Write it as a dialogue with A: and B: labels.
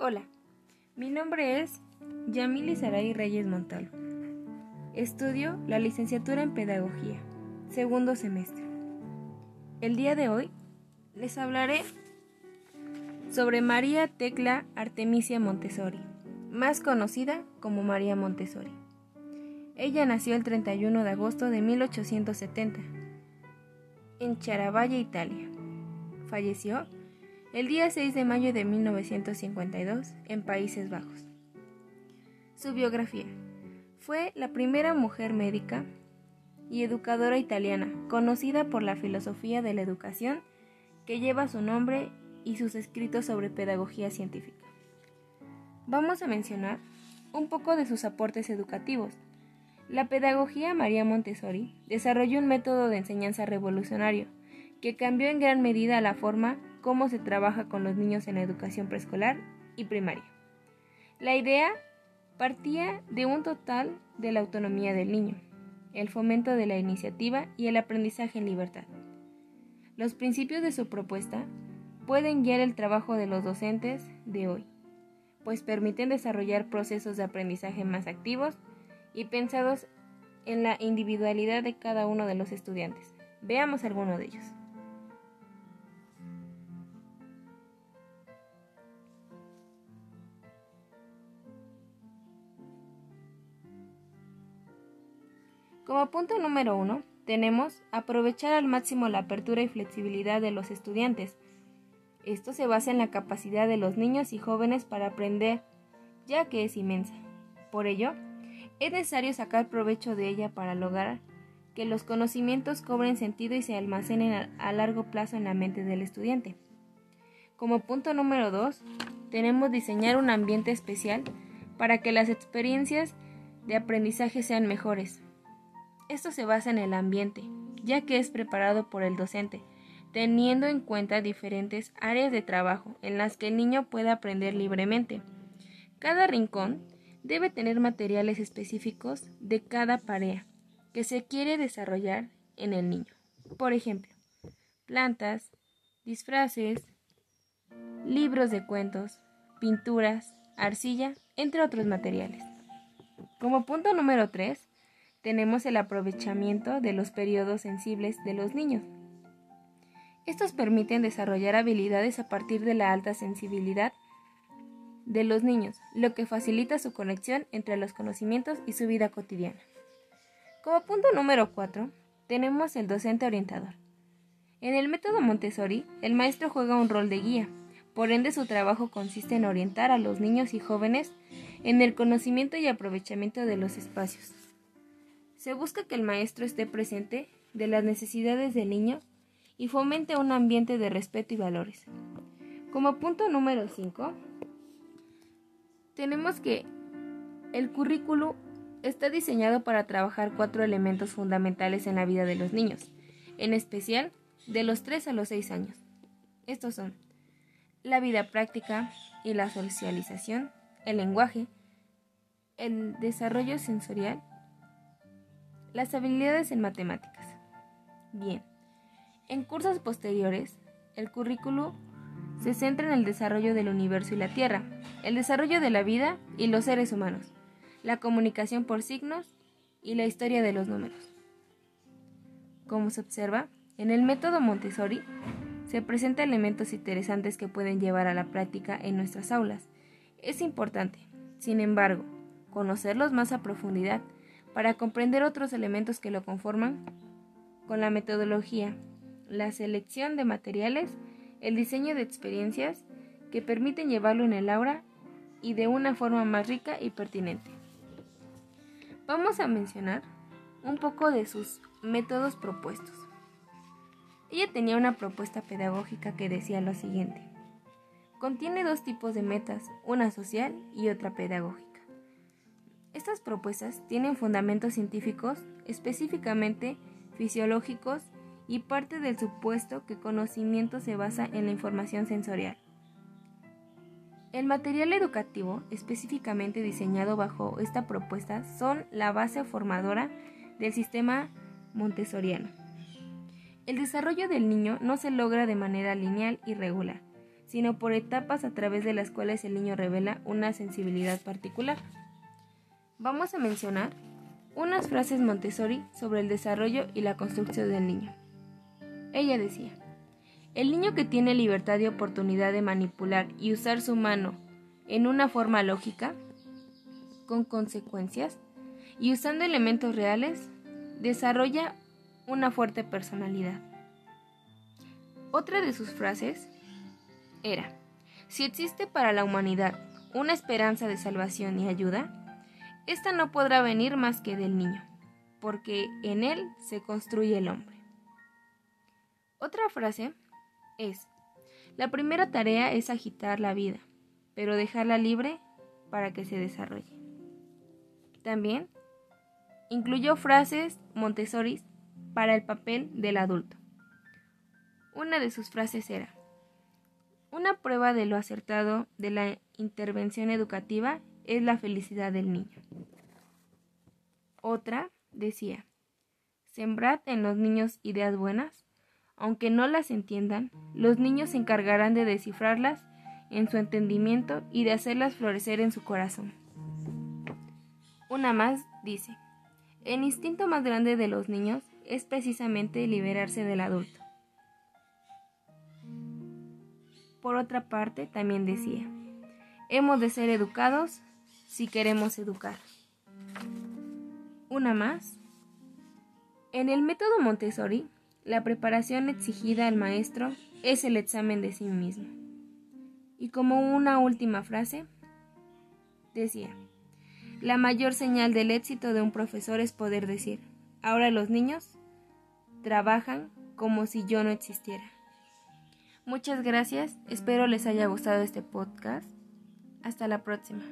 A: Hola, mi nombre es Yamili Saray Reyes Montalvo. Estudio la licenciatura en Pedagogía, segundo semestre. El día de hoy les hablaré sobre María Tecla Artemisia Montessori, más conocida como María Montessori. Ella nació el 31 de agosto de 1870 en Charavalle, Italia. Falleció el día 6 de mayo de 1952 en Países Bajos. Su biografía. Fue la primera mujer médica y educadora italiana conocida por la filosofía de la educación que lleva su nombre y sus escritos sobre pedagogía científica. Vamos a mencionar un poco de sus aportes educativos. La pedagogía María Montessori desarrolló un método de enseñanza revolucionario que cambió en gran medida la forma cómo se trabaja con los niños en la educación preescolar y primaria. La idea partía de un total de la autonomía del niño, el fomento de la iniciativa y el aprendizaje en libertad. Los principios de su propuesta pueden guiar el trabajo de los docentes de hoy, pues permiten desarrollar procesos de aprendizaje más activos y pensados en la individualidad de cada uno de los estudiantes. Veamos alguno de ellos. Como punto número uno, tenemos aprovechar al máximo la apertura y flexibilidad de los estudiantes. Esto se basa en la capacidad de los niños y jóvenes para aprender, ya que es inmensa. Por ello, es necesario sacar provecho de ella para lograr que los conocimientos cobren sentido y se almacenen a largo plazo en la mente del estudiante. Como punto número 2, tenemos diseñar un ambiente especial para que las experiencias de aprendizaje sean mejores, esto se basa en el ambiente, ya que es preparado por el docente, teniendo en cuenta diferentes áreas de trabajo en las que el niño pueda aprender libremente. Cada rincón debe tener materiales específicos de cada tarea que se quiere desarrollar en el niño. Por ejemplo, plantas, disfraces, libros de cuentos, pinturas, arcilla, entre otros materiales. Como punto número 3, tenemos el aprovechamiento de los periodos sensibles de los niños. Estos permiten desarrollar habilidades a partir de la alta sensibilidad de los niños, lo que facilita su conexión entre los conocimientos y su vida cotidiana. Como punto número 4, tenemos el docente orientador. En el método Montessori, el maestro juega un rol de guía, por ende su trabajo consiste en orientar a los niños y jóvenes en el conocimiento y aprovechamiento de los espacios, se busca que el maestro esté presente de las necesidades del niño y fomente un ambiente de respeto y valores. Como punto número 5, tenemos que el currículo está diseñado para trabajar cuatro elementos fundamentales en la vida de los niños, en especial de los 3 a los 6 años. Estos son la vida práctica y la socialización, el lenguaje, el desarrollo sensorial las habilidades en matemáticas. Bien, en cursos posteriores, el currículo se centra en el desarrollo del universo y la Tierra, el desarrollo de la vida y los seres humanos, la comunicación por signos y la historia de los números. Como se observa, en el método Montessori se presentan elementos interesantes que pueden llevar a la práctica en nuestras aulas. Es importante, sin embargo, conocerlos más a profundidad para comprender otros elementos que lo conforman con la metodología, la selección de materiales, el diseño de experiencias que permiten llevarlo en el aula y de una forma más rica y pertinente. Vamos a mencionar un poco de sus métodos propuestos. Ella tenía una propuesta pedagógica que decía lo siguiente. Contiene dos tipos de metas, una social y otra pedagógica. Estas propuestas tienen fundamentos científicos, específicamente fisiológicos, y parte del supuesto que conocimiento se basa en la información sensorial. El material educativo específicamente diseñado bajo esta propuesta son la base formadora del sistema montessoriano. El desarrollo del niño no se logra de manera lineal y regular, sino por etapas a través de las cuales el niño revela una sensibilidad particular. Vamos a mencionar unas frases Montessori sobre el desarrollo y la construcción del niño. Ella decía, el niño que tiene libertad y oportunidad de manipular y usar su mano en una forma lógica, con consecuencias, y usando elementos reales, desarrolla una fuerte personalidad. Otra de sus frases era, si existe para la humanidad una esperanza de salvación y ayuda, esta no podrá venir más que del niño, porque en él se construye el hombre. Otra frase es, la primera tarea es agitar la vida, pero dejarla libre para que se desarrolle. También incluyó frases Montessori para el papel del adulto. Una de sus frases era, una prueba de lo acertado de la intervención educativa es la felicidad del niño. Otra decía, sembrad en los niños ideas buenas aunque no las entiendan, los niños se encargarán de descifrarlas en su entendimiento y de hacerlas florecer en su corazón. Una más dice, el instinto más grande de los niños es precisamente liberarse del adulto. Por otra parte, también decía, hemos de ser educados si queremos educar. Una más. En el método Montessori, la preparación exigida al maestro es el examen de sí mismo. Y como una última frase, decía, la mayor señal del éxito de un profesor es poder decir, ahora los niños trabajan como si yo no existiera. Muchas gracias, espero les haya gustado este podcast. Hasta la próxima.